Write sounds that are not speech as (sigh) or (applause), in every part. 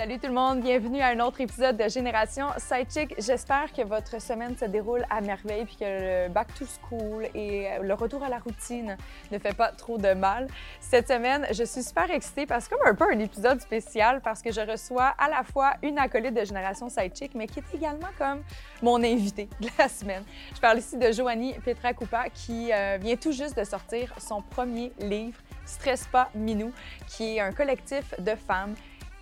Salut tout le monde, bienvenue à un autre épisode de Génération Sidechick. J'espère que votre semaine se déroule à merveille puis que le back to school et le retour à la routine ne fait pas trop de mal. Cette semaine, je suis super excitée parce que comme un peu un épisode spécial parce que je reçois à la fois une acolyte de Génération Sidechick mais qui est également comme mon invité de la semaine. Je parle ici de Joanie Petra Coupa qui euh, vient tout juste de sortir son premier livre Stress pas Minou, qui est un collectif de femmes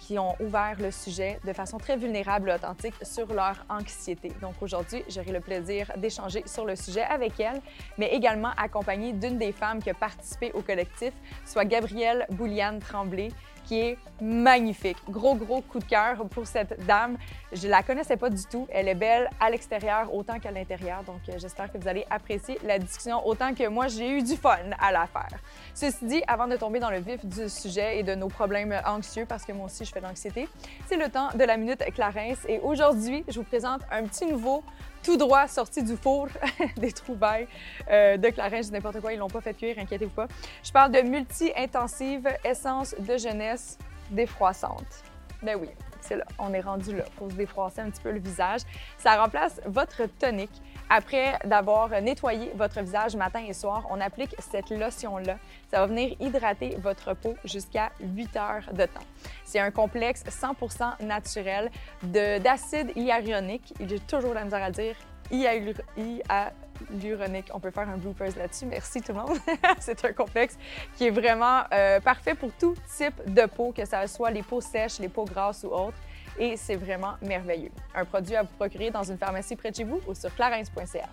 qui ont ouvert le sujet de façon très vulnérable et authentique sur leur anxiété. Donc aujourd'hui, j'aurai le plaisir d'échanger sur le sujet avec elle, mais également accompagnée d'une des femmes qui a participé au collectif, soit Gabrielle Bouliane Tremblay, qui est magnifique. Gros, gros coup de cœur pour cette dame. Je la connaissais pas du tout. Elle est belle à l'extérieur autant qu'à l'intérieur. Donc, euh, j'espère que vous allez apprécier la discussion autant que moi, j'ai eu du fun à la faire. Ceci dit, avant de tomber dans le vif du sujet et de nos problèmes anxieux, parce que moi aussi, je fais de l'anxiété, c'est le temps de la Minute Clarence. Et aujourd'hui, je vous présente un petit nouveau tout droit sorti du four (laughs) des trouvailles euh, de Clarence, n'importe quoi, ils l'ont pas fait cuire, inquiétez-vous pas. Je parle de multi-intensive essence de jeunesse défroissante. Ben oui, c'est là, on est rendu là. Faut se défroisser un petit peu le visage. Ça remplace votre tonique. Après d'avoir nettoyé votre visage matin et soir, on applique cette lotion-là. Ça va venir hydrater votre peau jusqu'à 8 heures de temps. C'est un complexe 100% naturel d'acide hyaluronique. J'ai toujours la misère à dire hyaluronique. On peut faire un bloopers là-dessus. Merci tout le monde. (laughs) c'est un complexe qui est vraiment euh, parfait pour tout type de peau, que ce soit les peaux sèches, les peaux grasses ou autres et c'est vraiment merveilleux. Un produit à vous procurer dans une pharmacie près de chez vous ou sur clarence.ca.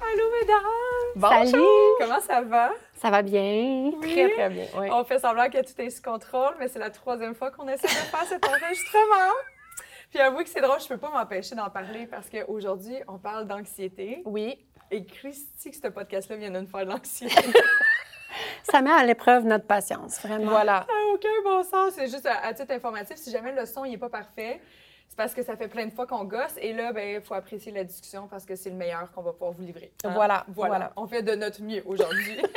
Allô, mesdames! Bonjour! Salut. Comment ça va? Ça va bien? Très, très bien. On fait semblant que tout est sous contrôle, mais c'est la troisième fois qu'on essaie de faire cet enregistrement. Puis avouez que c'est drôle, je peux pas m'empêcher d'en parler parce qu'aujourd'hui, on parle d'anxiété. Oui. Et Christy, que ce podcast-là vient de nous faire de l'anxiété. (laughs) ça met à l'épreuve notre patience, vraiment. Voilà. Ah, aucun bon sens. C'est juste à, titre informatif, si jamais le son n'est pas parfait, c'est parce que ça fait plein de fois qu'on gosse. Et là, ben, il faut apprécier la discussion parce que c'est le meilleur qu'on va pouvoir vous livrer. Hein? Voilà, voilà, On fait de notre mieux aujourd'hui. (laughs)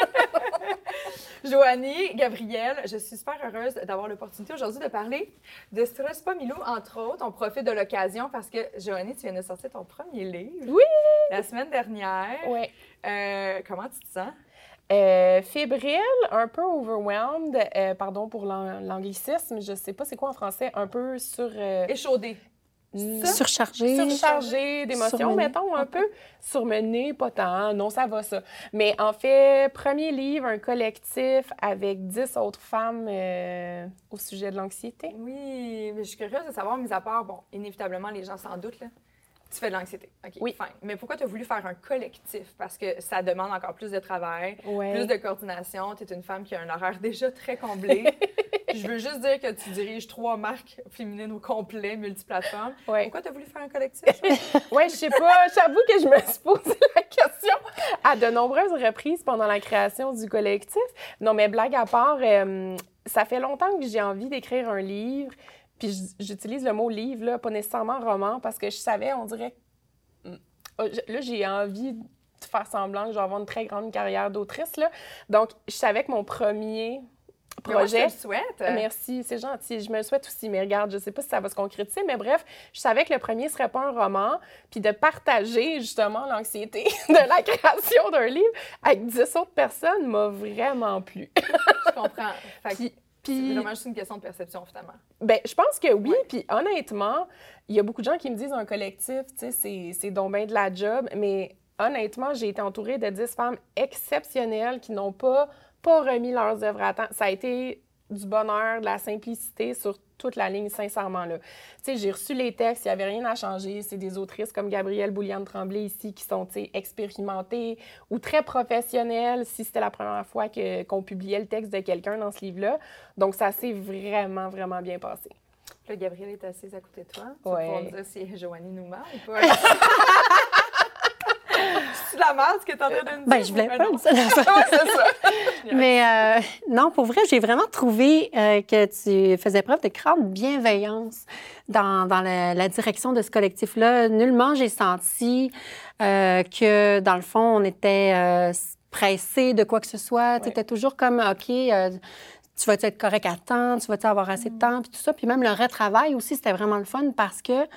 Joanie, Gabrielle, je suis super heureuse d'avoir l'opportunité aujourd'hui de parler de Stress pas Milou, entre autres. On profite de l'occasion parce que, Joanie, tu viens de sortir ton premier livre. Oui! La semaine dernière. Oui. Euh, comment tu te sens? Euh, fébrile, un peu overwhelmed, euh, pardon pour l'anglicisme, je sais pas c'est quoi en français, un peu sur... Euh, Échaudé. Surchargé. Surchargé d'émotions, mettons, un peu. Surmené, pas tant. Non, ça va, ça. Mais en fait, premier livre, un collectif avec dix autres femmes au sujet de l'anxiété. Oui, mais je suis curieuse de savoir, mis à part, bon, inévitablement, les gens s'en doutent, là. Tu fais de l'anxiété. OK. Oui. Fine. Mais pourquoi tu as voulu faire un collectif? Parce que ça demande encore plus de travail, plus de coordination. Tu es une femme qui a un horaire déjà très comblé. (laughs) je veux juste dire que tu diriges trois marques féminines au complet, multiplateformes. Pourquoi tu as voulu faire un collectif? (laughs) oui, je sais pas. J'avoue que je me suis posé la question à de nombreuses reprises pendant la création du collectif. Non, mais blague à part, euh, ça fait longtemps que j'ai envie d'écrire un livre. Puis j'utilise le mot livre, là, pas nécessairement roman, parce que je savais, on dirait. Hmm, oh, là, j'ai envie de faire semblant que je vais avoir une très grande carrière d'autrice. Là. Donc, je savais que mon premier projet. je te le souhaite. Merci, c'est gentil. Je me le souhaite aussi, mais regarde, je sais pas si ça va se concrétiser, mais bref, je savais que le premier serait pas un roman, puis de partager justement l'anxiété (laughs) de la création d'un livre avec dix autres personnes m'a vraiment plu. je comprends. Fait c'est vraiment juste une question de perception, finalement. Ben, je pense que oui. Puis honnêtement, il y a beaucoup de gens qui me disent un collectif, tu sais, c'est donc bien de la job. Mais honnêtement, j'ai été entourée de 10 femmes exceptionnelles qui n'ont pas, pas remis leurs œuvres à temps. Ça a été du bonheur, de la simplicité sur toute la ligne, sincèrement. Là. Tu sais, j'ai reçu les textes, il n'y avait rien à changer. C'est des autrices comme Gabrielle Bouliane-Tremblay ici qui sont, expérimentées ou très professionnelles si c'était la première fois que, qu'on publiait le texte de quelqu'un dans ce livre-là. Donc, ça s'est vraiment, vraiment bien passé. Là, Gabrielle est assise à côté de toi. Ouais. Pour dire si Joanie nous ment ou pas. (laughs) (laughs) de la merde ce que tu en train de me Ben, je voulais pas dire (laughs) ça. ça. (laughs) Mais euh, non, pour vrai, j'ai vraiment trouvé euh, que tu faisais preuve de grande bienveillance dans, dans la, direction de ce collectif-là. Nullement, j'ai senti euh, que, dans le fond, on était pressé de quoi que ce soit. Tu étais toujours comme, OK, tu vas être correct à temps, tu vas avoir assez de mm. temps, puis tout ça. Puis même le retravail aussi, c'était vraiment le fun parce que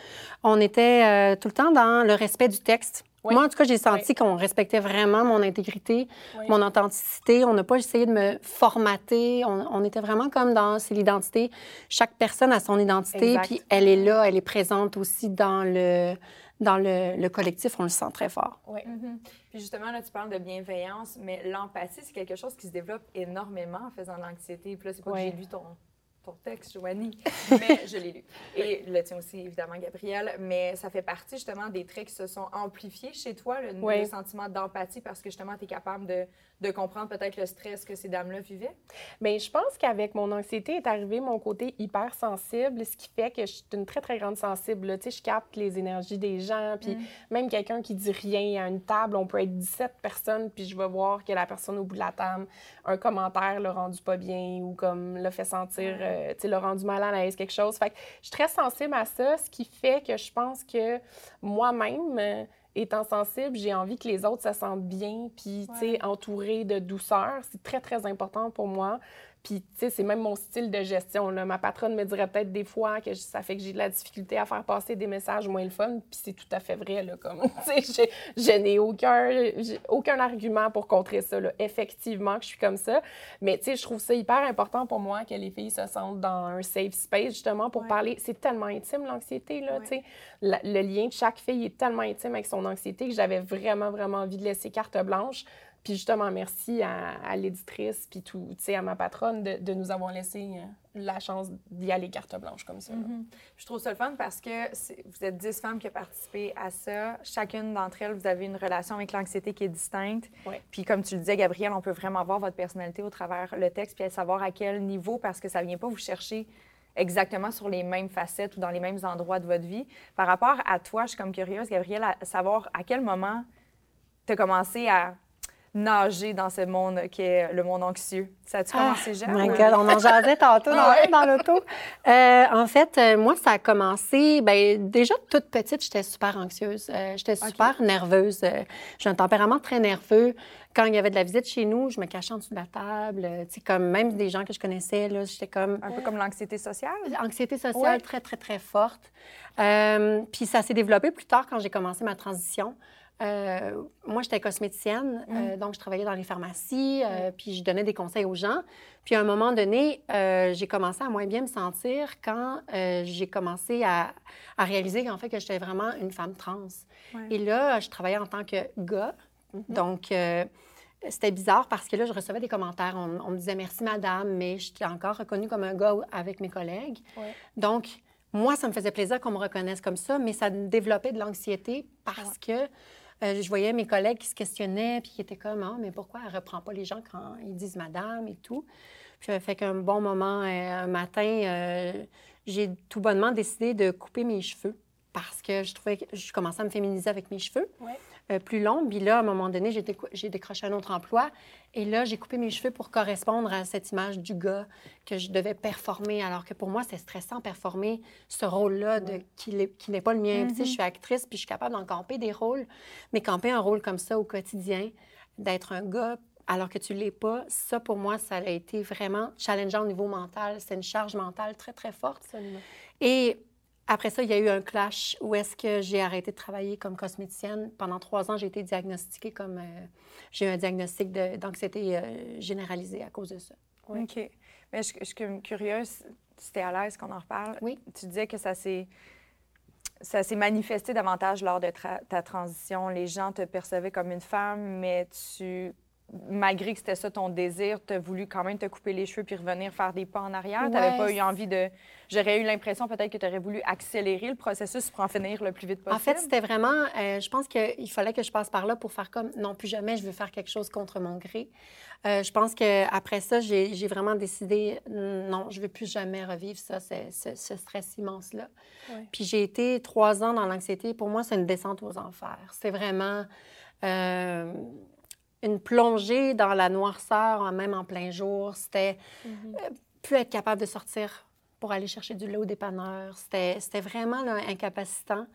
on était tout le temps dans le respect du texte. Moi, en tout cas, j'ai senti qu'on respectait vraiment mon intégrité, mon authenticité. On n'a pas essayé de me formater. On, était vraiment comme dans c'est l'identité. Chaque personne a son identité, puis elle est là, elle est présente aussi dans le dans le, collectif, on le sent très fort. Oui. Mm-hmm. Puis justement, là, tu parles de bienveillance, mais l'empathie, c'est quelque chose qui se développe énormément en faisant de l'anxiété. Puis là, c'est pas que j'ai lu ton, texte, Joanie, (laughs) mais je l'ai lu. Et le tien aussi, évidemment, Gabrielle. Mais ça fait partie justement des traits qui se sont amplifiés chez toi, le, le sentiment d'empathie, parce que justement, tu es capable de de comprendre peut-être le stress que ces dames-là vivaient? Bien, je pense qu'avec mon anxiété est arrivé mon côté hypersensible, ce qui fait que je suis une très, très grande sensible. Tu sais, je capte les énergies des gens, puis mm. même quelqu'un qui dit rien à une table, on peut être 17 personnes, puis je vais voir que la personne au bout de la table, un commentaire l'a rendu pas bien ou comme l'a fait sentir, euh, tu sais, l'a rendu mal à l'aise, quelque chose. Fait que je suis très sensible à ça, ce qui fait que je pense que moi-même, étant sensible, j'ai envie que les autres se sentent bien, puis, tu sais, entourés de douceur. C'est très, très important pour moi. Puis, tu sais, c'est même mon style de gestion. Là. Ma patronne me dirait peut-être des fois que ça fait que j'ai de la difficulté à faire passer des messages moins le fun, puis c'est tout à fait vrai. Là, comme, (laughs) tu sais, je n'ai aucun, aucun argument pour contrer ça. Là. Effectivement que je suis comme ça. Mais, tu sais, je trouve ça hyper important pour moi que les filles se sentent dans un safe space, justement, pour parler. C'est tellement intime, l'anxiété, là, tu sais. Le lien de chaque fille est tellement intime avec son anxiété que j'avais vraiment, vraiment envie de laisser carte blanche. Puis justement, merci à, l'éditrice, puis tout, tu sais, à ma patronne de, nous avoir laissé euh, la chance d'y aller carte blanche comme ça. Mm-hmm. Je trouve ça le fun parce que vous êtes dix femmes qui ont participé à ça. Chacune d'entre elles, vous avez une relation avec l'anxiété qui est distincte. Puis comme tu le disais, Gabrielle, on peut vraiment voir votre personnalité au travers le texte, puis savoir à quel niveau, parce que ça vient pas vous chercher exactement sur les mêmes facettes ou dans les mêmes endroits de votre vie. Par rapport à toi, je suis comme curieuse, Gabrielle, à savoir à quel moment tu as commencé à nager dans ce monde qui est le monde anxieux. Ça a-tu commencé ah, jeune? on en jasait tantôt (laughs) dans, l'auto. Euh, en fait, euh, moi, ça a commencé, ben déjà toute petite, j'étais super anxieuse. Euh, j'étais super nerveuse. J'ai un tempérament très nerveux. Quand il y avait de la visite chez nous, je me cachais en dessous de la table. Tu comme même des gens que je connaissais, là, j'étais comme... Un peu comme l'anxiété sociale? L'anxiété sociale très, très, très forte. puis ça s'est développé plus tard quand j'ai commencé ma transition. Euh, moi, j'étais cosméticienne, euh, mm. donc je travaillais dans les pharmacies, euh, puis je donnais des conseils aux gens. Puis à un moment donné, j'ai commencé à moins bien me sentir quand j'ai commencé à, réaliser qu'en fait que j'étais vraiment une femme trans. Et là, je travaillais en tant que gars, mm-hmm. donc c'était bizarre parce que là, je recevais des commentaires. On, me disait merci madame, mais j'étais encore reconnue comme un gars avec mes collègues. Donc moi, ça me faisait plaisir qu'on me reconnaisse comme ça, mais ça développait de l'anxiété parce que euh, je voyais mes collègues qui se questionnaient, puis qui étaient comme, ah, mais pourquoi elle reprend pas les gens quand ils disent madame et tout? Puis, ça fait qu'un bon moment, euh, un matin, euh, j'ai tout bonnement décidé de couper mes cheveux parce que je trouvais que je commençais à me féminiser avec mes cheveux. Euh, plus longue. Puis là, à un moment donné, j'ai, décroché un autre emploi. Et là, j'ai coupé mes cheveux pour correspondre à cette image du gars que je devais performer. Alors que pour moi, c'est stressant performer ce rôle-là de, qui, n'est pas le mien. Tu sais, je mm-hmm. suis actrice, puis je suis capable d'en camper des rôles. Mais camper un rôle comme ça au quotidien, d'être un gars alors que tu ne l'es pas, ça, pour moi, ça a été vraiment challengeant au niveau mental. C'est une charge mentale très, très forte. Absolument. Et après ça, il y a eu un clash où est-ce que j'ai arrêté de travailler comme cosméticienne. Pendant trois ans, j'ai été diagnostiquée comme... Euh, j'ai eu un diagnostic d'anxiété euh, généralisée à cause de ça. OK. Mais je, suis curieuse, tu es à l'aise qu'on en reparle. Oui. Tu disais que ça s'est ça s'est manifesté davantage lors de ta transition. Les gens te percevaient comme une femme, mais tu malgré que c'était ça ton désir, tu as voulu quand même te couper les cheveux puis revenir faire des pas en arrière? Tu n'avais pas eu envie de. J'aurais eu l'impression peut-être que tu aurais voulu accélérer le processus pour en finir le plus vite possible. En fait, c'était vraiment. Euh, je pense qu'il fallait que je passe par là pour faire comme non, plus jamais je veux faire quelque chose contre mon gré. Euh, je pense qu'après ça, j'ai vraiment décidé non, je veux plus jamais revivre ça, ce, stress immense-là. Puis j'ai été trois ans dans l'anxiété. Pour moi, c'est une descente aux enfers. C'est vraiment euh, une plongée dans la noirceur, même en plein jour. C'était Mhm. euh, plus être capable de sortir pour aller chercher du lait au dépanneur. C'était c'était vraiment là, incapacitant.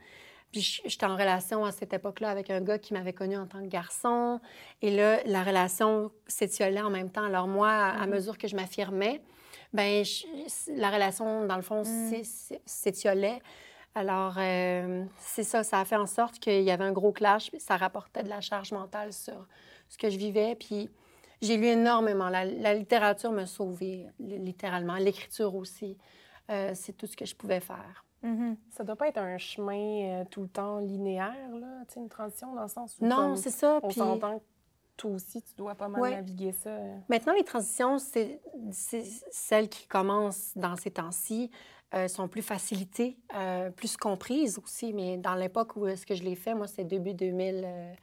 Puis j'étais en relation à cette époque-là avec un gars qui m'avait connue en tant que garçon. Et là, la relation s'étiolait en même temps. Alors moi, à, à Mhm. mesure que je m'affirmais, ben la relation, dans le fond, Mm. s'é- s'é- s'étiolait. Alors, euh, c'est ça, ça a fait en sorte qu'il y avait un gros clash, puis ça rapportait de la charge mentale sur ce que je vivais. Puis j'ai lu énormément. La, la littérature m'a sauvée, li- littéralement. L'écriture aussi. Euh, c'est tout ce que je pouvais faire. Mhm. Ça doit pas être un chemin euh, tout le temps linéaire, là, tu sais, une transition dans le sens où Non, c'est ça. on Puis s'entend que toi aussi, tu dois pas mal Ouais. naviguer ça. maintenant, les transitions, c'est c'est celles qui commencent dans ces temps-ci. euh, sont plus facilitées, plus comprises aussi. Mais dans l'époque où est-ce que je l'ai fait, moi, c'était début 2000, euh,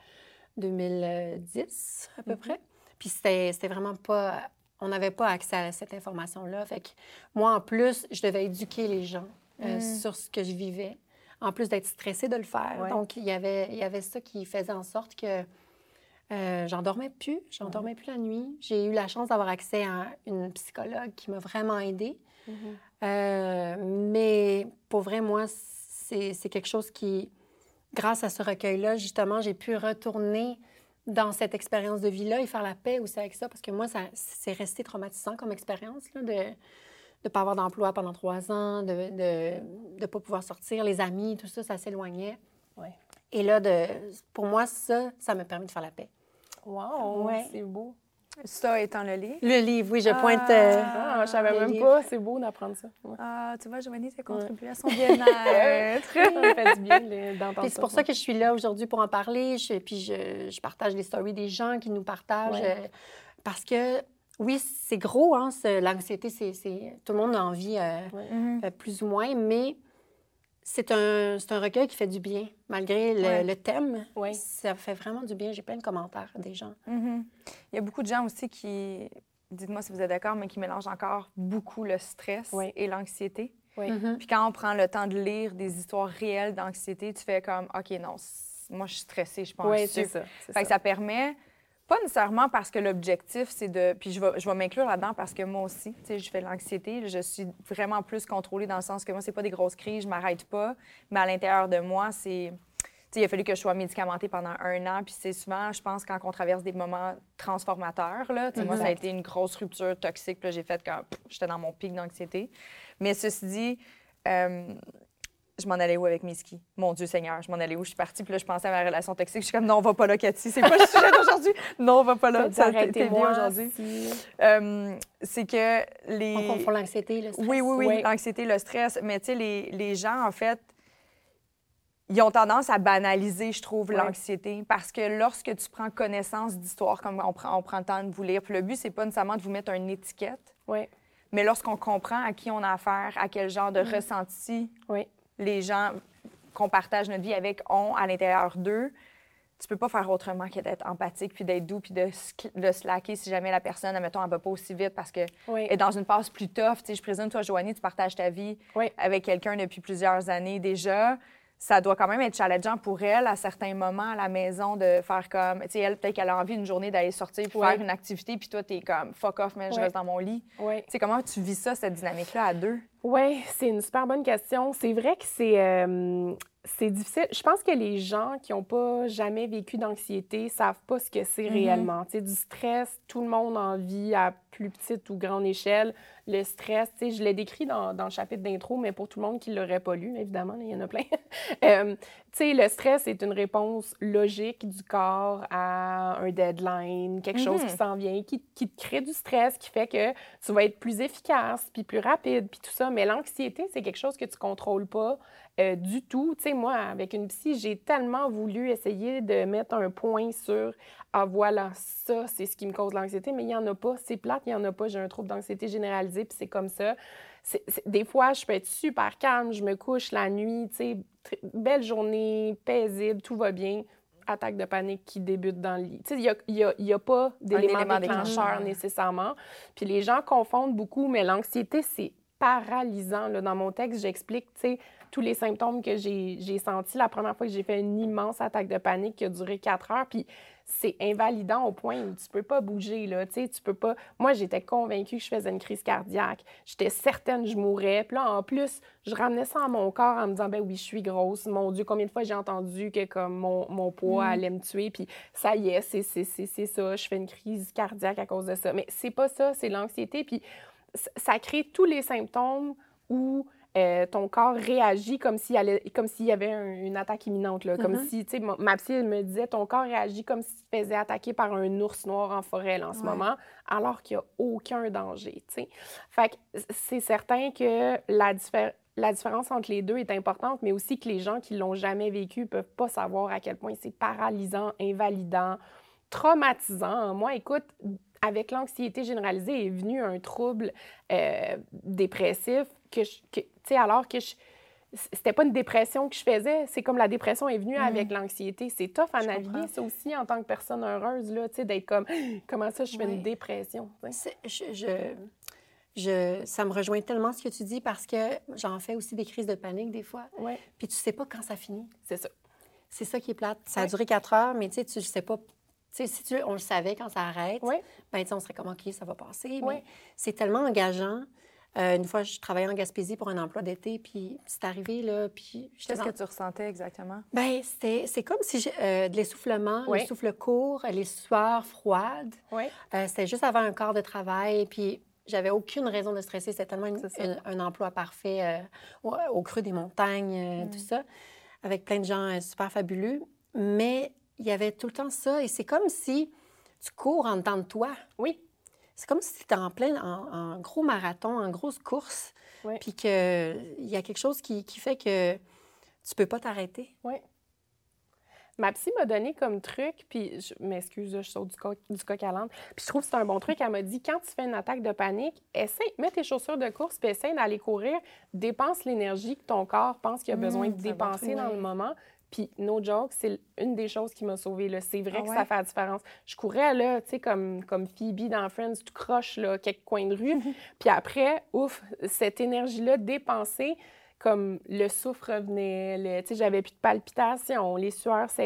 2010 à peu Mhm. près. Puis c'était vraiment pas... On n'avait pas accès à cette information-là. Fait que moi, en plus, je devais éduquer les gens euh, Mm. sur ce que je vivais, en plus d'être stressée de le faire. Ouais. Donc, il y avait, il y avait ça qui faisait en sorte que euh, j'en dormais plus. J'en dormais plus la nuit. J'ai eu la chance d'avoir accès à une psychologue qui m'a vraiment aidée. Euh, mais pour vrai, moi, c'est quelque chose qui, grâce à ce recueil-là, justement, j'ai pu retourner dans cette expérience de vie-là et faire la paix aussi avec ça, parce que moi, ça c'est resté traumatisant comme expérience là, de ne pas avoir d'emploi pendant trois ans, de ne de, pas pouvoir sortir, les amis, tout ça, ça s'éloignait. Ouais. Et là, de, pour moi, ça, ça m'a permis de faire la paix. Wow, Ouais. c'est beau. Ça étant le livre. Le livre, oui, je Ah. pointe... euh, Ah, je savais même pas, c'est beau d'apprendre ça. Ouais. Ah, tu vois, Joanie, ça contribue à son (laughs) bien-être. ça me fait du bien d'entendre c'est pour ça que je suis là aujourd'hui pour en parler. Je- puis je, je partage les stories des gens qui nous partagent. Ouais. euh, parce que, oui, c'est gros, hein, ce- l'anxiété, c'est, tout le monde en vit euh, Mhm. euh, plus ou moins, mais c'est un, un recueil qui fait du bien. Malgré le, Ouais. le thème, ça fait vraiment du bien. J'ai plein de commentaires des gens. Mhm. Il y a beaucoup de gens aussi qui, dites-moi si vous êtes d'accord, mais qui mélangent encore beaucoup le stress Oui. et l'anxiété. Oui. Mhm. Puis quand on prend le temps de lire des histoires réelles d'anxiété, tu fais comme, OK, non, moi, je suis stressée, je pas Oui, c'est ça. ça permet, pas nécessairement parce que l'objectif, c'est de. Puis je vais, je vais m'inclure là-dedans parce que moi aussi, tu sais, je fais de l'anxiété. Je suis vraiment plus contrôlée dans le sens que moi, c'est pas des grosses crises, je m'arrête pas. Mais à l'intérieur de moi, c'est. Tu sais, il a fallu que je sois médicamentée pendant un an. Puis c'est souvent, je pense, quand on traverse des moments transformateurs, là. Tu sais, moi, ça a Exact. été une grosse rupture toxique. Puis j'ai fait quand j'étais dans mon pic d'anxiété. Mais ceci dit, euh, je m'en allais où avec mes skis? Mon Dieu Seigneur, je m'en allais où? Je suis partie, puis là, je pensais à ma relation toxique. Je suis comme, non, on va pas là, Cathy. C'est pas le sujet (laughs) d'aujourd'hui. Non, on va pas là. Ça arrêtez-moi bien aujourd'hui. Euh, c'est que les. On confond l'anxiété, le stress. Oui, oui, oui, l'anxiété, le stress. Mais tu sais, les, les gens, en fait, ils ont tendance à banaliser, je trouve, l'anxiété. Parce que lorsque tu prends connaissance d'histoire, comme on prend, on prend le temps de vous lire, puis le but, c'est pas nécessairement de vous mettre une étiquette, Oui, mais lorsqu'on comprend à qui on a affaire, à quel genre de ressenti oui. Les gens qu'on partage notre vie avec ont à l'intérieur d'eux, tu peux pas faire autrement que d'être empathique, puis d'être doux, puis de, de slacker si jamais la personne, admettons, elle va pas aussi vite parce que Oui. est dans une passe plus tough. Tu sais, je présume, toi, Joanie, tu partages ta vie Oui. avec quelqu'un depuis plusieurs années déjà. Ça doit quand même être challengeant pour elle à certains moments à la maison de faire comme. Tu sais, elle, peut-être qu'elle a envie une journée d'aller sortir pour faire une activité, puis toi, t'es comme fuck off, mais je reste dans mon lit. Oui. Tu sais, comment tu vis ça, cette dynamique-là, à deux? Oui, c'est une super bonne question. C'est vrai que c'est euh, c'est difficile. Je pense que les gens qui n'ont pas jamais vécu d'anxiété savent pas ce que c'est Mhm. réellement. Tu sais, du stress, tout le monde en vit à plus petite ou grande échelle. Le stress, tu sais, je l'ai décrit dans, dans le chapitre d'intro, mais pour tout le monde qui ne l'aurait pas lu, évidemment, il y en a plein. (laughs) Euh, tu sais, le stress est une réponse logique du corps à un deadline, quelque chose qui s'en vient, qui, qui te crée du stress, qui fait que tu vas être plus efficace, puis plus rapide, puis tout ça. Mais l'anxiété, c'est quelque chose que tu contrôles pas euh, du tout. Tu sais, moi, avec une psy, j'ai tellement voulu essayer de mettre un point sur ah voilà, ça, c'est ce qui me cause l'anxiété, mais il n'y en a pas. C'est plate, il n'y en a pas. J'ai un trouble d'anxiété généralisé, puis c'est comme ça. Des fois, je peux être super calme, je me couche la nuit, tu sais, belle journée, paisible, tout va bien. Attaque de panique qui débute dans le lit. Tu sais, il n'y a, y a- y a pas d'élément élément déclencheur déclencheur. nécessairement. Puis les gens confondent beaucoup, mais l'anxiété, c'est paralysant. Là. Dans mon texte, j'explique, tu sais, tous les symptômes que j'ai sentis la première fois que j'ai fait une immense attaque de panique qui a duré quatre heures. Puis c'est invalidant au point où tu peux pas bouger, là, tu sais, tu peux pas... Moi, j'étais convaincue que je faisais une crise cardiaque. J'étais certaine que je mourrais. Puis là, en plus, je ramenais ça à mon corps en me disant, ben oui, je suis grosse. Mon Dieu, combien de fois j'ai entendu que comme mon, mon poids mm. allait me tuer. Puis ça y est, c'est ça, je fais une crise cardiaque à cause de ça. Mais c'est pas ça, c'est l'anxiété. Puis ça crée tous les symptômes où euh, ton corps réagit comme s'il y avait une attaque imminente. Là, Comme mm-hmm. si, tu sais, ma psy me disait, ton corps réagit comme si tu te faisais attaquer par un ours noir en forêt en ce moment, alors qu'il n'y a aucun danger. sais. Fait que c'est certain que la, la différence entre les deux est importante, mais aussi que les gens qui l'ont jamais vécu peuvent pas savoir à quel point c'est paralysant, invalidant, traumatisant. Moi, écoute, avec l'anxiété généralisée est venu un trouble euh, dépressif que, tu sais, alors que je, c'était pas une dépression que je faisais, c'est comme la dépression est venue avec mm. l'anxiété. C'est tough à naviguer, ça aussi, en tant que personne heureuse, là, tu sais, d'être comme, (gasps) comment ça, je fais une dépression? Je, je, ça me rejoint tellement ce que tu dis parce que j'en fais aussi des crises de panique des fois. Puis tu sais pas quand ça finit. C'est ça. C'est ça qui est plate. Ça a duré quatre heures, mais tu sais, tu sais pas si tu, on le savait quand ça arrête, oui. ben, on serait comme, OK, ça va passer. Mais c'est tellement engageant. Euh, une fois, je travaillais en Gaspésie pour un emploi d'été, puis c'est arrivé, là, puis... Qu'est-ce que tu ressentais exactement? Bien, c'est comme si euh, de l'essoufflement, oui. l'essouffle court, les sueurs froides. Oui. Euh, c'était juste avant un quart de travail, puis j'avais aucune raison de stresser. C'était tellement un, emploi parfait au, creux des montagnes, tout mm. ça, avec plein de gens super fabuleux. Mais il y avait tout le temps ça. Et c'est comme si tu cours en dedans de toi. Oui. C'est comme si tu étais en plein, en, gros marathon, en grosse course. Oui. Puis qu'il y a quelque chose qui, fait que tu peux pas t'arrêter. Oui. Ma psy m'a donné comme truc, puis je m'excuse, je saute du, coq, du coq à l'âne. Puis je trouve que c'est un bon truc. Elle m'a dit quand tu fais une attaque de panique, essaie, mets tes chaussures de course, puis essaie d'aller courir. Dépense l'énergie que ton corps pense qu'il a besoin mmh, de dépenser dans le moment. Puis, no joke, c'est une des choses qui m'a sauvée. C'est vrai ah que ça fait la différence. Je courais, là, tu sais, comme, comme Phoebe dans Friends, tu croches, là, quelques coins de rue. (laughs) puis après, ouf, cette énergie-là dépensée, comme le souffle revenait, tu sais, j'avais plus de palpitations, les sueurs ça,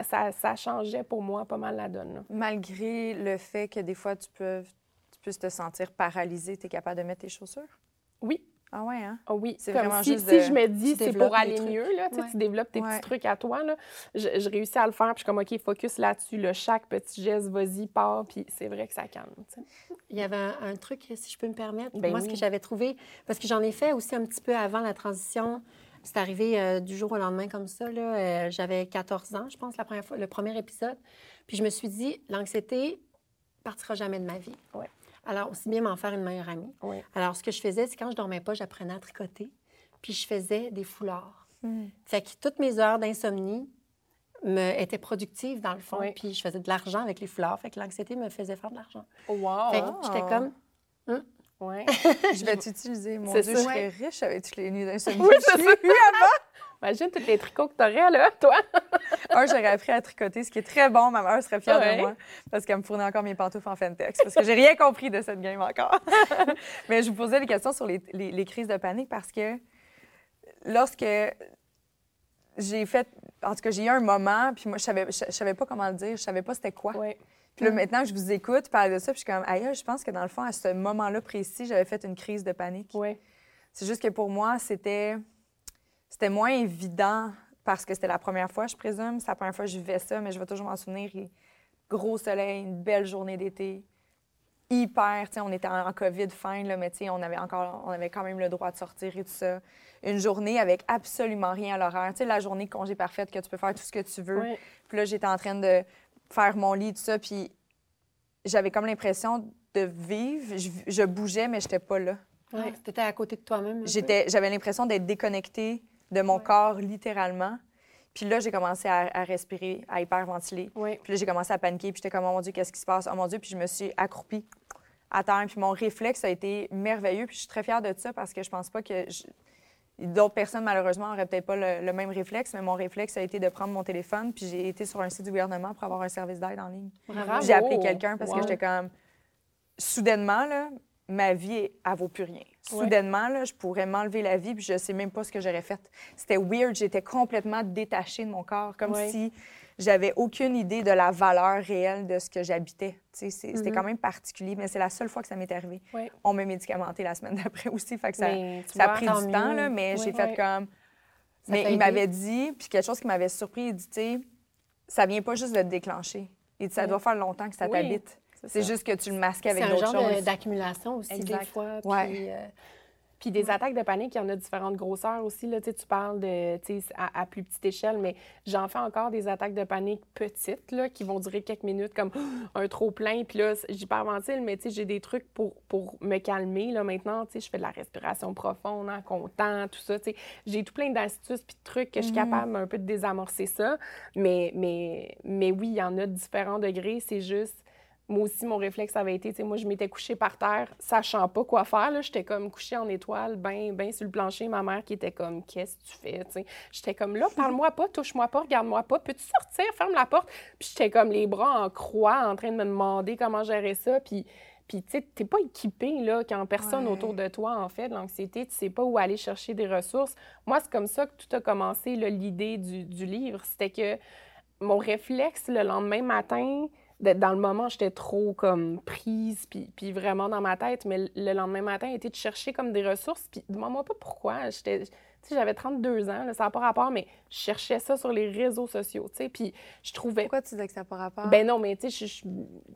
ça, ça, changeait pour moi pas mal la donne. Malgré le fait que des fois, tu peux, tu peux te sentir paralysé, tu es capable de mettre tes chaussures? Oui, ah ouais, hein? Ah oui, c'est vraiment si, juste si je me dis c'est pour aller mieux, là, tu développes tes petits trucs à toi, là, je, réussis à le faire, puis je suis comme, OK, focus là-dessus, là, chaque petit geste, vas-y, pars, puis c'est vrai que ça calme. Il y avait un, truc, si je peux me permettre, ben moi, ce que j'avais trouvé, parce que j'en ai fait aussi un petit peu avant la transition, c'est arrivé euh, du jour au lendemain comme ça, là, euh, j'avais 14 ans, je pense, la première fois, le premier épisode, puis je me suis dit, l'anxiété partira jamais de ma vie. Ouais. Alors, aussi bien m'en faire une meilleure amie. Alors, ce que je faisais, c'est quand je dormais pas, j'apprenais à tricoter, puis je faisais des foulards. Hmm. Fait que toutes mes heures d'insomnie me, étaient productives, dans le fond, puis je faisais de l'argent avec les foulards. Fait que l'anxiété me faisait faire de l'argent. wow! Fait que j'étais comme... Hum? Ouais. (laughs) je vais t'utiliser. Mon Dieu, je serais riche avec toutes les nuits d'insomnie oui, que j'ai eues avant. Imagine tous les tricots que tu aurais, là, toi. un, j'aurais appris à tricoter, ce qui est très bon. Ma mère serait fière de moi parce qu'elle me fournit encore mes pantoufles en Fentex parce que j'ai rien compris de cette game encore. (laughs) Mais je vous posais des questions sur les, les, crises de panique parce que lorsque j'ai fait... En tout cas, j'ai eu un moment, puis moi, je savais, je, savais pas comment le dire, je savais pas c'était quoi. Puis là, maintenant je vous écoute parler de ça, puis je suis comme, aïe, je pense que dans le fond, à ce moment-là précis, j'avais fait une crise de panique. Oui. C'est juste que pour moi, c'était c'était moins évident parce que c'était la première fois, je présume. C'est la première fois que je vivais ça, mais je vais toujours m'en souvenir. Gros soleil, une belle journée d'été. Hyper, on était en, COVID fin, là, mais on avait, encore, on avait quand même le droit de sortir et tout ça. Une journée avec absolument rien à l'horaire. Tu sais, la journée congé parfaite que tu peux faire tout ce que tu veux. Puis là, j'étais en train de faire mon lit, tout ça, puis j'avais comme l'impression de vivre. Je, je bougeais, mais j'étais pas là. Ouais, tu étais à côté de toi-même. J'avais l'impression d'être déconnectée de mon corps, littéralement. Puis là, j'ai commencé à, respirer, à hyperventiler. Puis là, j'ai commencé à paniquer. Puis j'étais comme, oh mon Dieu, qu'est-ce qui se passe? Oh mon Dieu. Puis je me suis accroupie à terre. Puis mon réflexe a été merveilleux. Puis je suis très fière de ça parce que je pense pas que. D'autres personnes, malheureusement, n'auraient peut-être pas le, même réflexe, mais mon réflexe a été de prendre mon téléphone, puis j'ai été sur un site du gouvernement pour avoir un service d'aide en ligne. J'ai appelé quelqu'un parce que j'étais comme. Soudainement, là, ma vie, elle vaut plus rien. Soudainement, là, je pourrais m'enlever la vie, puis je sais même pas ce que j'aurais fait. C'était weird, j'étais complètement détachée de mon corps, comme si j'avais aucune idée de la valeur réelle de ce que j'habitais. C'était mm-hmm. quand même particulier, mais c'est la seule fois que ça m'est arrivé. On m'a médicamenté la semaine (laughs) d'après aussi, fait que ça, ça a pris du temps, là, mais j'ai fait comme... mais il m'avait dit, puis quelque chose qui m'avait surpris, il dit, tu sais, ça vient pas juste de te déclencher. Il dit, ça doit faire longtemps que ça t'habite. C'est juste que tu le masques avec d'autres choses. C'est un genre d'accumulation aussi, des fois. Puis, euh, puis des attaques de panique, il y en a différentes grosseurs aussi. Là, tu parles de, à, à plus petite échelle, mais j'en fais encore des attaques de panique petites là, qui vont durer quelques minutes, comme (gasps) un trop plein. Puis là, j'hyperventile, mais j'ai des trucs pour, pour me calmer. Là, maintenant, je fais de la respiration profonde, en comptant, tout ça. J'ai tout plein d'astuces puis de trucs que je suis mm-hmm. capable un peu de désamorcer ça. Mais, mais, mais oui, il y en a de différents degrés. C'est juste moi aussi, mon réflexe avait été, tu sais, moi, je m'étais couchée par terre, sachant pas quoi faire. J'étais comme couchée en étoile, bien ben sur le plancher. Ma mère qui était comme, qu'est-ce que tu fais? J'étais comme, là, parle-moi pas, touche-moi pas, regarde-moi pas. Peux-tu sortir? Ferme la porte? Puis j'étais comme les bras en croix, en train de me demander comment gérer ça. Puis, puis tu sais, t'es pas équipé, là, quand personne autour de toi, en fait, l'anxiété, tu sais pas où aller chercher des ressources. Moi, c'est comme ça que tout a commencé, l'idée du, du livre. C'était que mon réflexe le lendemain matin, dans le moment, j'étais trop comme prise, puis, puis, vraiment dans ma tête. Mais le lendemain matin, était de chercher comme des ressources. Puis demande-moi pas pourquoi. J'étais, j'avais 32 ans, ça n'a pas rapport, mais je cherchais ça sur les réseaux sociaux, tu sais. Puis je trouvais. Pourquoi tu disais que ça n'a pas rapport? Ben non, mais tu sais,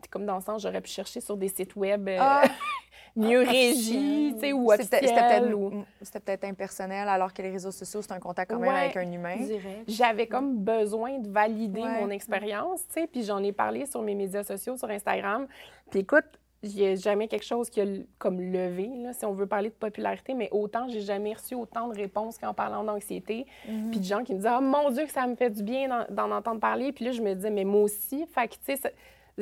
comme dans le sens, j'aurais pu chercher sur des sites web. Euh, ah! (laughs) mieux ah, régi, tu sais, ou C'était peut-être impersonnel, alors que les réseaux sociaux, c'est un contact quand même avec un humain. J'avais comme besoin de valider mon expérience, tu sais, puis j'en ai parlé sur mes médias sociaux, sur Instagram. Puis écoute, il n'y a jamais quelque chose qui a comme levé, là, si on veut parler de popularité, mais autant, j'ai jamais reçu autant de réponses qu'en parlant d'anxiété. Mm-hmm. Puis de gens qui me disaient « Oh mon Dieu, que ça me fait du bien d'en entendre parler. » Puis là, je me disais « Mais moi aussi. » Fait que, tu sais,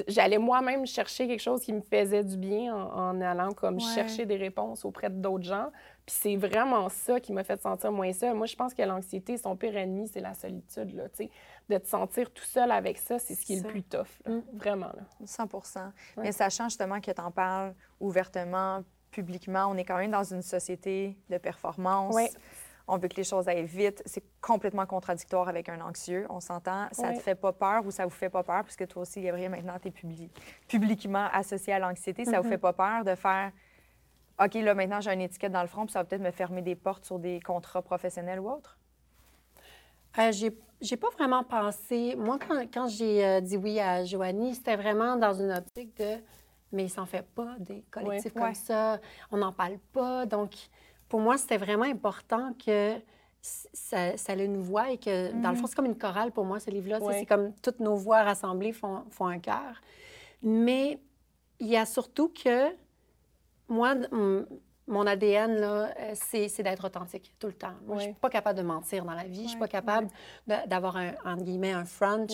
j'allais moi-même chercher quelque chose qui me faisait du bien en, allant comme chercher des réponses auprès d'autres gens. Puis c'est vraiment ça qui m'a fait sentir moins seule. Moi, je pense que l'anxiété, son pire ennemi, c'est la solitude, là, De te sentir tout seul avec ça, c'est ce qui est le plus tough, mm. vraiment. Là. 100 Mais sachant justement que tu en parles ouvertement, publiquement, on est quand même dans une société de performance on veut que les choses aillent vite. C'est complètement contradictoire avec un anxieux. On s'entend, ça ne te fait pas peur ou ça vous fait pas peur, puisque toi aussi, Gabriel, maintenant, tu es publiquement associé à l'anxiété. Ça ne vous mm-hmm. fait pas peur de faire OK, là, maintenant, j'ai une étiquette dans le front, puis ça va peut-être me fermer des portes sur des contrats professionnels ou autres? Euh, j'ai pas vraiment pensé. Moi, quand, j'ai euh, dit oui à Joanie, c'était vraiment dans une optique de mais il s'en fait pas des collectifs comme ça, on n'en parle pas. Donc, pour moi, c'était vraiment important que ça, ça ait une voix et que, dans le fond, mm. c'est comme une chorale pour moi, ce livre-là. C'est comme toutes nos voix rassemblées font, font un cœur. Mais il y a surtout que moi, mon ADN, euh, c'est d'être authentique tout le temps. Moi, je suis pas capable de mentir dans la vie. Je suis pas capable d'avoir, un, entre guillemets, un front.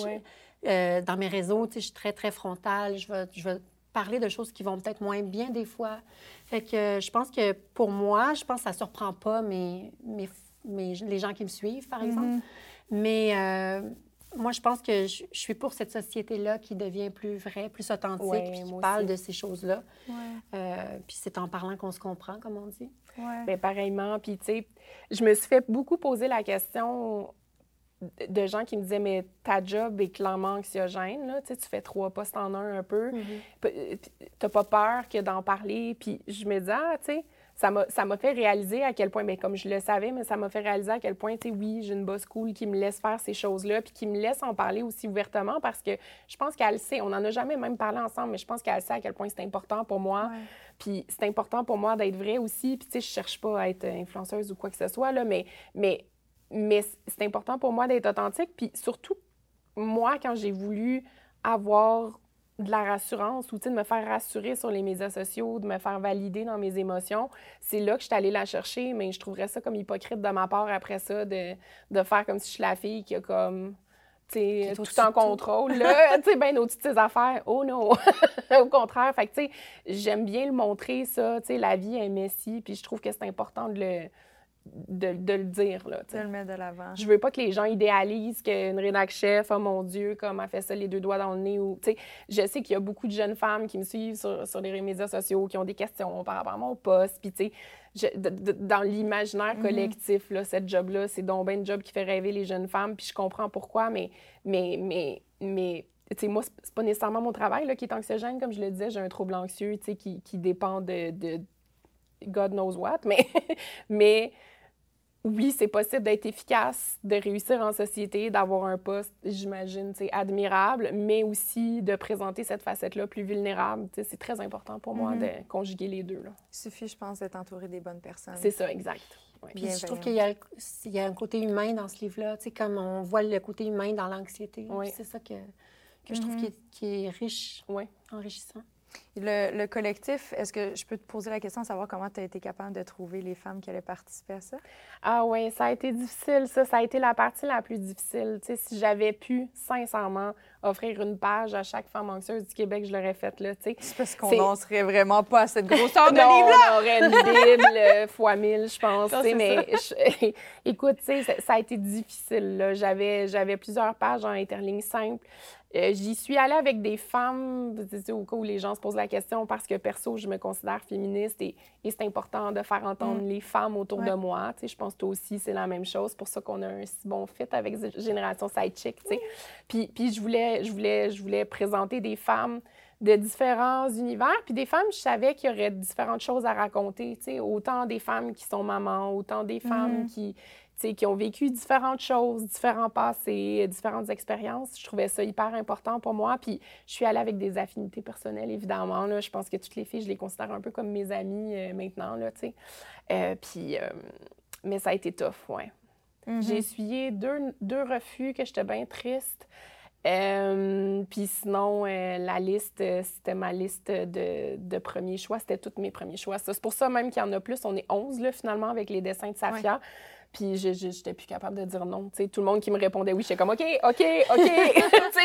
Euh, dans mes réseaux, je suis très, très frontale. Je vais, je vais parler de choses qui vont peut-être moins bien des fois. Fait que je pense que pour moi, je pense que ça ne surprend pas mes, mes, les gens qui me suivent, par exemple. Mm-hmm. Mais euh, moi, je pense que je, suis pour cette société-là qui devient plus vraie, plus authentique, qui parle de ces choses-là. Euh, puis c'est en parlant qu'on se comprend, comme on dit. Ouais. Bien, pareillement. Puis, tu sais, je me suis fait beaucoup poser la question de gens qui me disaient mais ta job est clairement anxiogène là, tu, fais trois postes en un un peu, Tu mm-hmm. euh, t'as pas peur que d'en parler, puis je me disais ah tu sais ça m'a fait réaliser à quel point, mais ben, comme je le savais, mais ça m'a fait réaliser à quel point, tu sais, oui, j'ai une boss cool qui me laisse faire ces choses-là, puis qui me laisse en parler aussi ouvertement parce que je pense qu'elle sait, on n'en a jamais même parlé ensemble, mais je pense qu'elle sait à quel point c'est important pour moi. Puis c'est important pour moi d'être vrai aussi, puis tu sais, je cherche pas à être influenceuse ou quoi que ce soit, là, mais, mais mais c'est important pour moi d'être authentique. Puis surtout, moi, quand j'ai voulu avoir de la rassurance ou de me faire rassurer sur les médias sociaux, de me faire valider dans mes émotions, c'est là que je suis allée la chercher, mais je trouverais ça comme hypocrite de ma part après ça, de, de faire comme si je suis la fille qui a comme sais, tout en contrôle, là, (laughs) tu sais, bien au-dessus de ses affaires. Oh non! (laughs) Au contraire, fait tu sais, j'aime bien le montrer, ça, tu sais, la vie est messie, puis je trouve que c'est important de le, de, de le dire. Là, de le mettre de l'avant. Je veux pas que les gens idéalisent qu'une rédac chef, oh mon Dieu, comme elle fait ça les deux doigts dans le nez. Ou, je sais qu'il y a beaucoup de jeunes femmes qui me suivent sur, sur les médias sociaux, qui ont des questions par rapport à mon poste. Puis, tu sais, dans l'imaginaire mm-hmm. collectif, là, cette job-là, c'est donc bien une job qui fait rêver les jeunes femmes. Puis je comprends pourquoi, mais, mais, mais, mais sais, moi, c'est pas nécessairement mon travail là, qui est anxiogène, comme je le disais, j'ai un trouble anxieux qui, qui dépend de, de, God knows what, mais, (laughs) mais oui, c'est possible d'être efficace, de réussir en société, d'avoir un poste, j'imagine, admirable, mais aussi de présenter cette facette-là plus vulnérable. C'est très important pour moi mm-hmm. de conjuguer les deux. Là. Il suffit, je pense, d'être entouré des bonnes personnes. C'est ça, exact. Puis je trouve qu'il y, y, a un côté humain dans ce livre-là, comme on voit le côté humain dans l'anxiété. C'est ça que, que je trouve mm-hmm. qui est, riche, enrichissant. Le, collectif, est-ce que je peux te poser la question de savoir comment tu as été capable de trouver les femmes qui allaient participer à ça? Ah oui, ça a été difficile, ça. Ça a été la partie la plus difficile. Si j'avais pu, sincèrement, offrir une page à chaque femme anxieuse du Québec, je l'aurais faite, là, tu sais. C'est parce qu'on n'en serait vraiment pas à cette grosseur de livre-là! on aurait une Bible euh, (laughs) fois mille, je pense, mais (laughs) écoute, tu sais, ça, a été difficile, J'avais plusieurs pages en interligne simple. Euh, j'y suis allée avec des femmes, au cas où les gens se posent la question, parce que perso, je me considère féministe et, c'est important de faire entendre mm. les femmes autour de moi. Je pense que toi aussi, c'est la même chose. C'est pour ça qu'on a un si bon fit avec Génération Sidechick. sais. Puis, puis je, voulais, je, voulais, je voulais présenter des femmes de différents univers, puis des femmes, je savais qu'il y aurait différentes choses à raconter, autant des femmes qui sont mamans, autant des femmes mm. qui, qui ont vécu différentes choses, différents passés, différentes expériences. Je trouvais ça hyper important pour moi. Puis je suis allée avec des affinités personnelles, évidemment. Là. Je pense que toutes les filles, je les considère un peu comme mes amies euh, maintenant. Là, euh, puis, euh, mais ça a été tough, ouais. Mm-hmm. J'ai essuyé deux, deux, refus que j'étais bien triste. puis sinon, la liste, c'était ma liste de, de premiers choix. C'était tous mes premiers choix. C'est pour ça même qu'il y en a plus. On est 11, là, finalement, avec les dessins de Safia. Puis je n'étais plus capable de dire non. tout le monde qui me répondait oui, j'étais comme OK, OK, OK.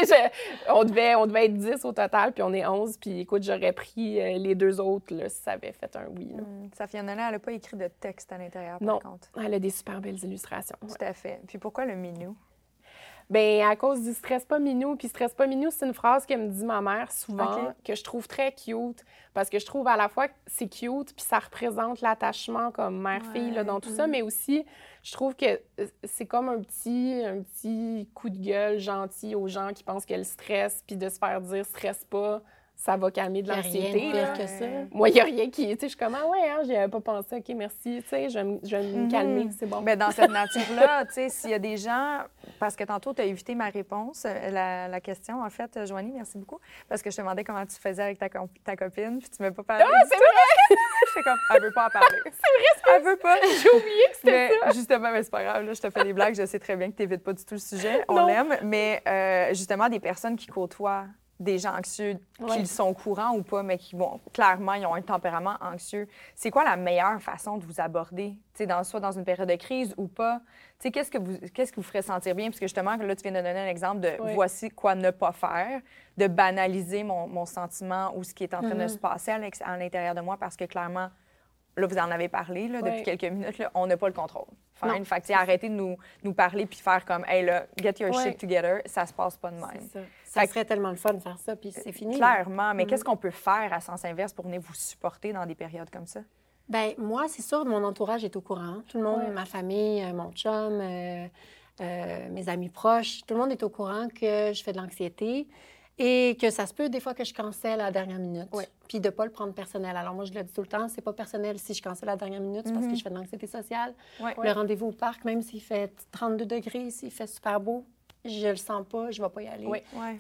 (laughs) on, devait, on devait être 10 au total, puis on est 11. Puis écoute, j'aurais pris euh, les deux autres là, si ça avait fait un oui. Là. Mmh. elle n'a pas écrit de texte à l'intérieur, par non, contre. Elle a des super belles illustrations. Tout à fait. Puis pourquoi le minou? Bien, à cause du stress pas minou. Puis stress pas minou, c'est une phrase que me dit ma mère souvent, que je trouve très cute. Parce que je trouve à la fois que c'est cute, puis ça représente l'attachement comme mère-fille dans tout ça, mais aussi, je trouve que euh, c'est comme un petit, un petit coup de gueule gentil aux gens qui pensent qu'elle stresse, puis de se faire dire stresse pas ça va calmer de l'anxiété. que ça. Moi, il n'y a rien qui. Tu sais, je suis comme, ah ouais, hein, j'y avais pas pensé. OK, merci. Tu sais, je vais, me mhm. calmer, c'est bon. Mais dans cette (laughs) nature-là, tu sais, s'il y a des gens. Parce que tantôt, tu as évité ma réponse, euh, la, la, question, en fait, Joanie, merci beaucoup. Parce que je te demandais comment tu faisais avec ta, ta copine, puis tu ne m'as pas parlé. Ah, c'est vrai! (laughs) Je suis comme, elle veut pas en parler. (laughs) c'est vrai, Elle veut pas. J'ai oublié que c'était ça. Justement, mais c'est pas grave, là, je te fais des blagues, je sais très bien que tu n'évites pas du tout le sujet. On l'aime. Mais euh, justement, des personnes qui côtoient des gens anxieux, qu'ils sont au courant ou pas, mais qui, bon, clairement, ils ont un tempérament anxieux. C'est quoi la meilleure façon de vous aborder, dans, soit dans une période de crise ou pas? Qu'est-ce que, vous, qu'est-ce qui vous ferait sentir bien? Parce que justement, là, tu viens de donner un exemple de voici quoi ne pas faire, de banaliser mon, mon, sentiment ou ce qui est en train de mm-hmm. se passer à l'intérieur de moi parce que clairement, là, vous en avez parlé là, depuis quelques minutes, là, on n'a pas le contrôle. Fine. Fait arrêtez de nous, nous parler puis faire comme, hey, là, get your shit together, ça se passe pas de même. Ça, serait tellement le fun de faire ça, puis c'est fini. Clairement, mais mm-hmm. qu'est-ce qu'on peut faire à sens inverse pour venir vous supporter dans des périodes comme ça? Bien, moi, c'est sûr, mon entourage est au courant. Tout le monde, ma famille, euh, mon chum, euh, euh, mes amis proches, tout le monde est au courant que je fais de l'anxiété. Et que ça se peut des fois que je cancelle à la dernière minute. Puis de ne pas le prendre personnel. Alors moi, je le dis tout le temps, c'est pas personnel si je cancelle à la dernière minute, c'est parce que mhm. je fais de l'anxiété sociale. Le rendez-vous au parc, même s'il fait 32 degrés, s'il fait super beau, je le sens pas, je vais pas y aller.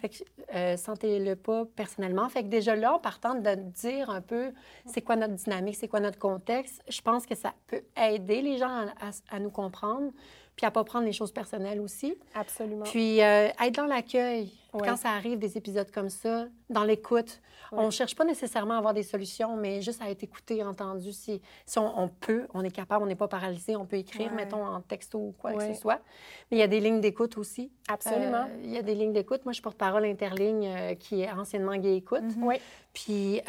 Fait que, euh, sentez-le pas personnellement. Fait que déjà là, en partant de dire un peu c'est quoi notre dynamique, c'est quoi notre contexte, je pense que ça peut aider les gens à nous comprendre puis à pas prendre les choses personnelles aussi. Absolument. Puis euh, être dans l'accueil. Quand ça arrive, des épisodes comme ça, dans l'écoute, on ne cherche pas nécessairement à avoir des solutions, mais juste à être écouté, entendu. Si, si on, peut, on est capable, on n'est pas paralysé, on peut écrire, mettons, en texto ou quoi que ce soit. Mais il y a des lignes d'écoute aussi. Absolument. Euh, il y a des lignes d'écoute. Moi, je porte-parole Interligne, euh, qui est anciennement Gay Écoute. Mm-hmm. Oui. Puis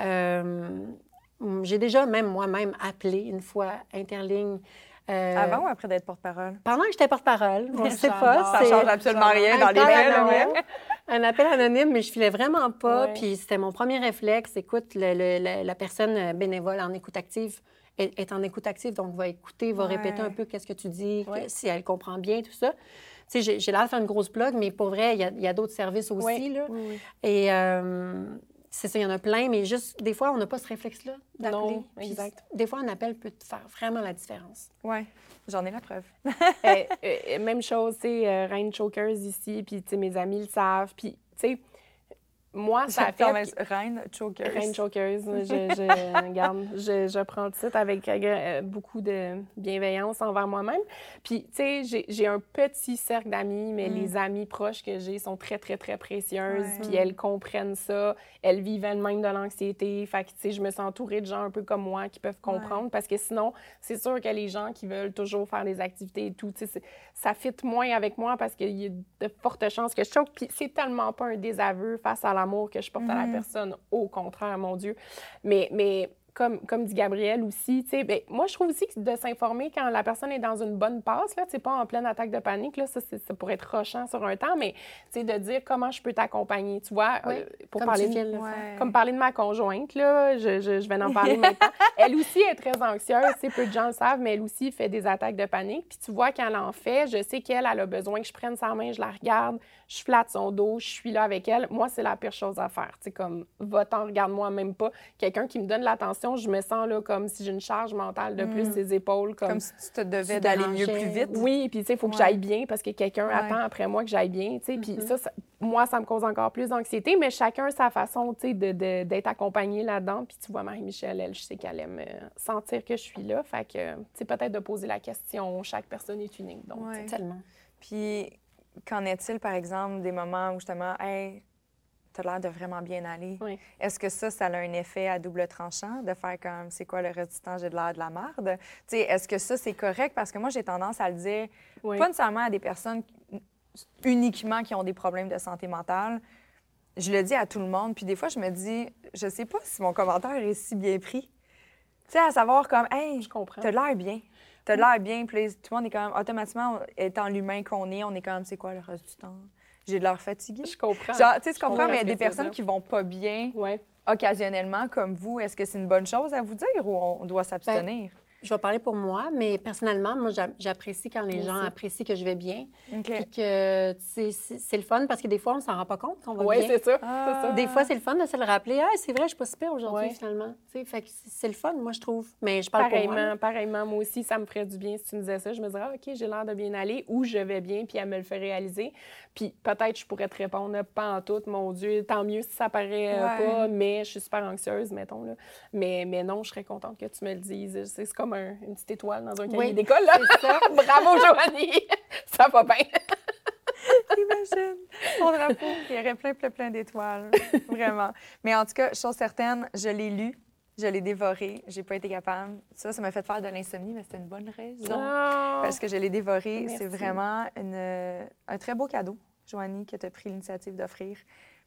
j'ai déjà, même moi-même, appelé une fois Interligne Euh, Avant ou après d'être porte-parole? Pendant que j'étais porte-parole, ne sait J'adore. pas. Ça change absolument rien dans les mais- (laughs) Un appel anonyme, mais je filais vraiment pas. Ouais. Puis c'était mon premier réflexe. Écoute, le- le- la- la personne euh, bénévole en écoute active est, est en écoute active, donc va écouter, va Ouais. répéter un peu qu'est-ce que tu dis, Ouais. si elle comprend bien, tout ça. Tu sais, j'ai- l'air de faire une grosse plug, mais pour vrai, il y a, d'autres services aussi. Là. oui, oui. Et euh, c'est ça, il y en a plein, mais juste, des fois, on n'a pas ce réflexe-là d'appeler. Exact. Des fois, un appel peut faire vraiment la différence. Oui, j'en ai la preuve. (laughs) Euh, euh, même chose, tu sais, euh, Rain Chokers ici, puis tu sais, mes amis le savent. Puis, tu sais, moi, ça a fait... Reine Choker. Rain Chokers, je, je, (laughs) regarde, je, je prends le titre avec euh, beaucoup de bienveillance envers moi-même. Puis, tu sais, j'ai- un petit cercle d'amis, mais Mm. les amis proches que j'ai sont très, très, très précieuses. Ouais. Puis elles comprennent ça. Elles vivent elles-mêmes de l'anxiété. Fait que, tu sais, je me sens entourée de gens un peu comme moi qui peuvent comprendre. Parce que sinon, c'est sûr que les gens qui veulent toujours faire des activités et tout, tu sais, ça fit moins avec moi parce qu'il y a de fortes chances que je choque. Puis c'est tellement pas un désaveu face à l'amour que je porte à la Mhm. personne. Au contraire, mon Dieu. Mais, mais comme, comme dit Gabrielle aussi, ben, moi, je trouve aussi que de s'informer quand la personne est dans une bonne passe, là, pas en pleine attaque de panique, là, ça, ça pourrait être rochant sur un temps, mais, tu sais, de dire comment je peux t'accompagner, tu vois, Oui, euh, pour Comme parler de- Ouais. comme parler de ma conjointe, là, je, je, je vais en parler (laughs) maintenant. Elle aussi est très anxieuse, peu de gens le savent, mais elle aussi fait des attaques de panique. Puis tu vois, quand elle en fait, je sais qu'elle, elle a besoin que je prenne sa main, je la regarde, je flatte son dos, je suis là avec elle. Moi, c'est la pire chose à faire. Tu comme, va-t'en, regarde-moi même pas. Quelqu'un qui me donne l'attention, je me sens là comme si j'ai une charge mentale de plus, Mm. ses épaules, comme... Comme si tu te devais d'aller mieux plus vite. Oui, puis tu sais, il faut que j'aille bien parce que quelqu'un Ouais. attend après moi que j'aille bien, tu sais. Puis Mhm. ça, ça- moi, ça me cause encore plus d'anxiété, mais chacun sa façon, tu sais, de- de- d'être accompagné là-dedans. Puis tu vois, Marie-Michel, elle, je sais qu'elle aime euh, sentir que je suis là. Fait que, tu sais, peut-être de poser la question. Chaque personne est unique, donc. Ouais. Tellement. Puis, qu'en est-il, par exemple, des moments où justement, hey, t'as l'air de vraiment bien aller? Oui. Est-ce que ça, ça a un effet à double tranchant de faire comme, c'est quoi le temps, j'ai de l'air de la merde? Tu est-ce que ça, c'est correct? Parce que moi, j'ai tendance à le dire, Oui. pas nécessairement à des personnes uniquement qui ont des problèmes de santé mentale. Je le dis à tout le monde. Puis des fois, je me dis, je sais pas si mon commentaire est si bien pris. Tu sais, à savoir comme, hey. T'as de l'air bien. T'as l'air bien. Puis tout le monde est quand même, automatiquement, étant l'humain qu'on est, on est quand même, c'est quoi le reste du temps? J'ai de l'air fatigué. Je comprends. Genre, tu sais, Je comprends, mais il y a des personnes qui vont pas bien Ouais. occasionnellement, comme vous. Est-ce que c'est une bonne chose à vous dire ou on doit s'abstenir? Je vais parler pour moi, mais personnellement, moi, j'a- j'apprécie quand les gens apprécient que je vais bien. OK. Puis que c'est c'est- c'est le fun parce que des fois, on ne s'en rend pas compte qu'on va Oui, bien. c'est ça. Ah. c'est ça. Des fois, c'est le fun de se le rappeler. Ah, c'est vrai, je suis pas super aujourd'hui, Ouais. finalement. Tu sais, fait que c'est c'est le fun, moi, je trouve. Mais je parle pour moi. Pareillement, pareillement, moi aussi, ça me ferait du bien si tu me disais ça. Je me dirais, ah, OK, j'ai l'air de bien aller ou je vais bien, puis elle me le fait réaliser. Puis peut-être je pourrais te répondre, pas en tout, mon Dieu, tant mieux si ça paraît euh, Ouais. pas, mais je suis super anxieuse, mettons. Là. Mais, mais non, je serais contente que tu me le dises. C'est c'est comme un- une petite étoile dans un cahier Oui, d'école. là. c'est ça. (laughs) Bravo, Joanie! (laughs) ça va bien. (laughs) Imagine, mon drapeau, il y aurait plein, plein, plein d'étoiles. Vraiment. Mais en tout cas, chose certaine, je l'ai lu, je l'ai dévoré, j'ai pas été capable. Ça, ça m'a fait faire de l'insomnie, mais c'était une bonne raison. Ah. Parce que je l'ai dévoré. C'est vraiment une- un très beau cadeau, Joanie, que tu as pris l'initiative d'offrir.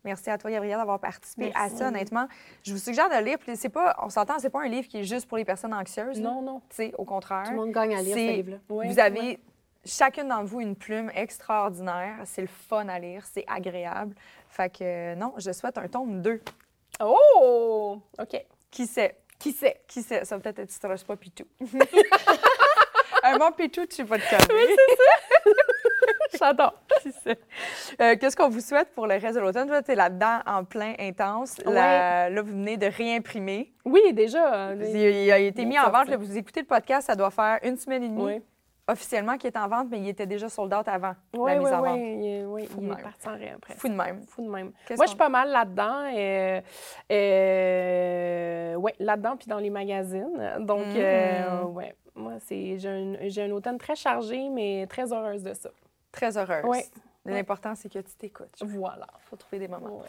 Merci à toi, Gabrielle, d'avoir participé à ça. Honnêtement, je vous suggère de lire. Puis c'est pas, on s'entend, c'est pas un livre qui est juste pour les personnes anxieuses. Non, non. Tu sais, au contraire. Tout le monde gagne à lire ce C'est- livre-là. Ouais, vous avez chacune d'entre vous une plume extraordinaire. C'est le fun à lire, c'est agréable. Fait que euh, non, je souhaite un tome 2. Oh! OK. Qui sait? Qui sait? Qui sait? Ça va peut-être être te pas Pitou. (laughs) un bon Pitou, tu vas te calmer. J'adore. Qui (laughs) (laughs) sait? (laughs) Euh, Qu'est-ce qu'on vous souhaite pour le reste de l'automne? Toi, tu es là-dedans en plein intense. La- là, vous venez de réimprimer. Oui, déjà. euh, Il, a été mis en vente. là, vous écoutez le podcast, ça doit faire une semaine et demie Oui. officiellement qu'il est en vente, mais il était déjà sold out avant Oui, la mise oui, en vente. oui. Il, est- oui, Fou il de est même. parti en rien après. Fou de même. Fou de même. Moi, je suis pas mal là-dedans. Euh, euh, ouais, là-dedans, puis dans les magazines. Donc, Mm. ouais, moi, c'est, j'ai, un, j'ai un automne très chargé, mais très heureuse de ça. Très heureuse. Ouais. L'important, c'est que tu t'écoutes. Il Voilà. faut trouver des moments. Ouais.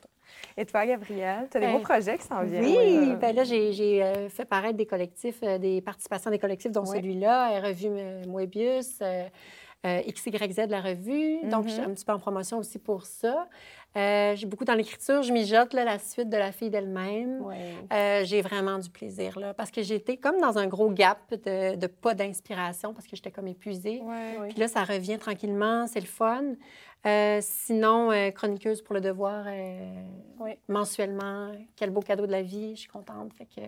Et toi, Gabrielle, tu as des Ben, beaux projets qui s'en viennent. Oui, Euh, ben là, j'ai euh, fait paraître des collectifs, euh, des participations des collectifs, dont Ouais. celui-là, euh, Revue Moebius. Euh, XYZ de la revue. Donc, je suis Mhm. un petit peu en promotion aussi pour ça. Euh, j'ai beaucoup dans l'écriture. Je mijote là, la suite de La fille d'elle-même. Ouais. Euh, j'ai vraiment du plaisir, là, parce que j'étais comme dans un gros gap de, de pas d'inspiration, parce que j'étais comme épuisée. Ouais. Puis là, ça revient tranquillement, c'est le fun. Euh, sinon, chroniqueuse pour le devoir mensuellement. Quel beau cadeau de la vie, je suis contente. Fait que,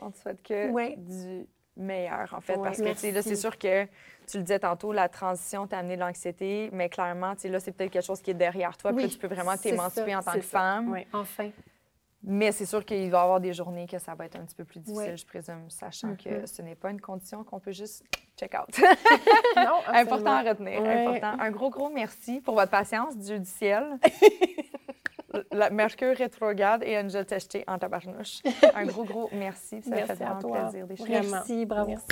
On te souhaite que du meilleur, en fait. Ouais, parce que, tu sais, là, merci. c'est sûr que, tu le disais tantôt, la transition t'a amené de l'anxiété, mais clairement, tu sais, là, c'est peut-être quelque chose qui est derrière toi, puis Oui, là, tu peux vraiment t'émanciper en tant que ça. femme. Oui. enfin. Mais c'est sûr qu'il va y avoir des journées que ça va être un petit peu plus difficile, je présume, sachant que Mhm. ce n'est pas une condition qu'on peut juste check out. (laughs) Non, (laughs) Important à retenir. Important. Un gros, gros merci pour votre patience, Dieu du ciel. (laughs) Mercure rétrograde et angel testé en tabarnouche. (laughs) Un gros, gros merci. Ça fait vraiment toi. plaisir d'échanger. Merci, bravo. merci.